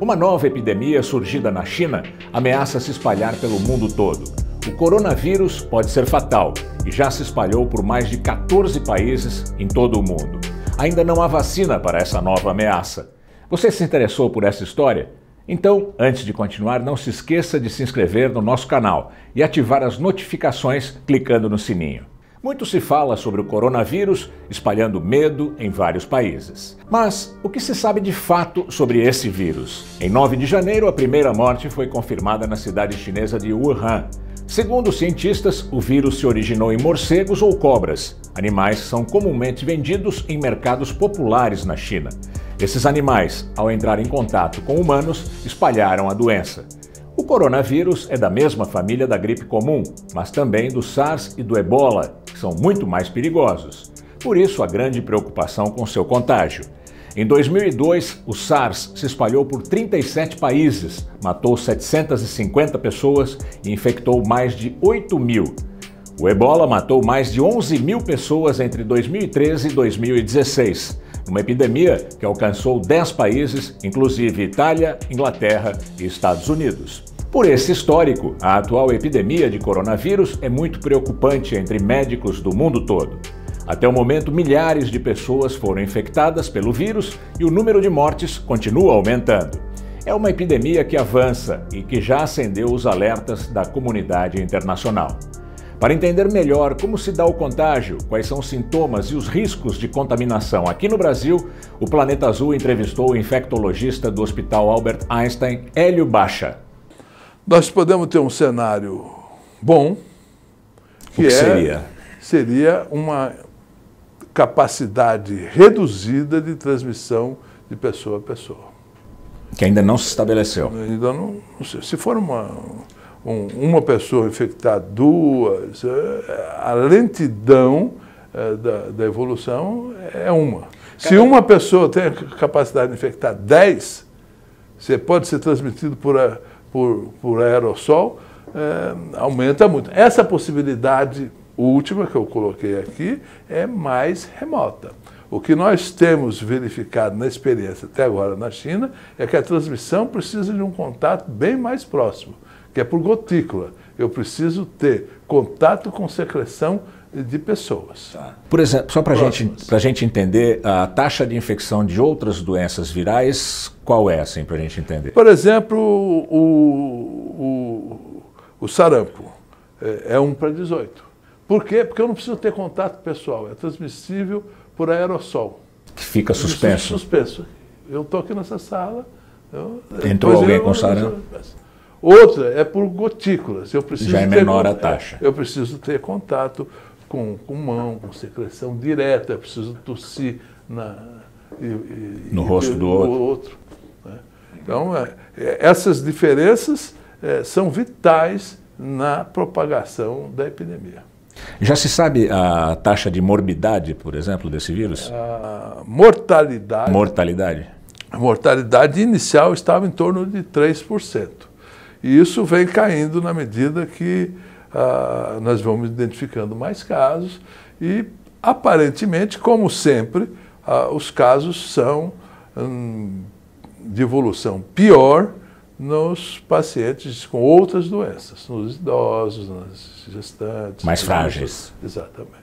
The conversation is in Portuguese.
Uma nova epidemia surgida na China ameaça se espalhar pelo mundo todo. O coronavírus pode ser fatal e já se espalhou por mais de 14 países em todo o mundo. Ainda não há vacina para essa nova ameaça. Você se interessou por essa história? Então, antes de continuar, não se esqueça de se inscrever no nosso canal e ativar as notificações clicando no sininho. Muito se fala sobre o coronavírus espalhando medo em vários países. Mas o que se sabe de fato sobre esse vírus? Em 9 de janeiro, a primeira morte foi confirmada na cidade chinesa de Wuhan. Segundo cientistas, o vírus se originou em morcegos ou cobras. Animais são comumente vendidos em mercados populares na China. Esses animais, ao entrar em contato com humanos, espalharam a doença. Coronavírus é da mesma família da gripe comum, mas também do SARS e do ebola, que são muito mais perigosos. Por isso, a grande preocupação com seu contágio. Em 2002, o SARS se espalhou por 37 países, matou 750 pessoas e infectou mais de 8 mil. O ebola matou mais de 11 mil pessoas entre 2013 e 2016 uma epidemia que alcançou 10 países, inclusive Itália, Inglaterra e Estados Unidos. Por esse histórico, a atual epidemia de coronavírus é muito preocupante entre médicos do mundo todo. Até o momento, milhares de pessoas foram infectadas pelo vírus e o número de mortes continua aumentando. É uma epidemia que avança e que já acendeu os alertas da comunidade internacional. Para entender melhor como se dá o contágio, quais são os sintomas e os riscos de contaminação aqui no Brasil, o Planeta Azul entrevistou o infectologista do Hospital Albert Einstein, Hélio Baixa. Nós podemos ter um cenário bom, que, que é, seria? seria uma capacidade reduzida de transmissão de pessoa a pessoa. Que ainda não se estabeleceu. Ainda não, não sei. Se for uma um, uma pessoa infectar duas, é, a lentidão é, da, da, evolução é uma. Se uma pessoa tem a capacidade de infectar 10, você pode ser transmitido por, por, por aerossol, é, aumenta muito. Essa possibilidade última que eu coloquei aqui é mais remota. O que nós temos verificado na experiência até agora na China é que a transmissão precisa de um contato bem mais próximo que é por gotícula. Eu preciso ter contato com secreção de pessoas. Tá. Por exemplo, só para gente, a gente entender, a taxa de infecção de outras doenças virais, qual é, assim, para a gente entender? Por exemplo, o, o, o sarampo é, é 1 para 18. Por quê? Porque eu não preciso ter contato pessoal, é transmissível por aerossol. Que fica suspenso. Suspenso. Eu estou aqui nessa sala. Eu, Entrou alguém eu, com sarampo? Outra é por gotículas. Eu preciso Já é menor a taxa. Eu preciso ter contato com, com mão, com secreção direta, eu preciso tossir na, e, e, no rosto do outro. outro né? Então, é, é, essas diferenças é, são vitais na propagação da epidemia. Já se sabe a taxa de morbidade, por exemplo, desse vírus? A mortalidade. Mortalidade. A mortalidade inicial estava em torno de 3%. E isso vem caindo na medida que ah, nós vamos identificando mais casos e, aparentemente, como sempre, ah, os casos são hum, de evolução pior nos pacientes com outras doenças, nos idosos, nas gestantes. Mais frágeis. Exatamente.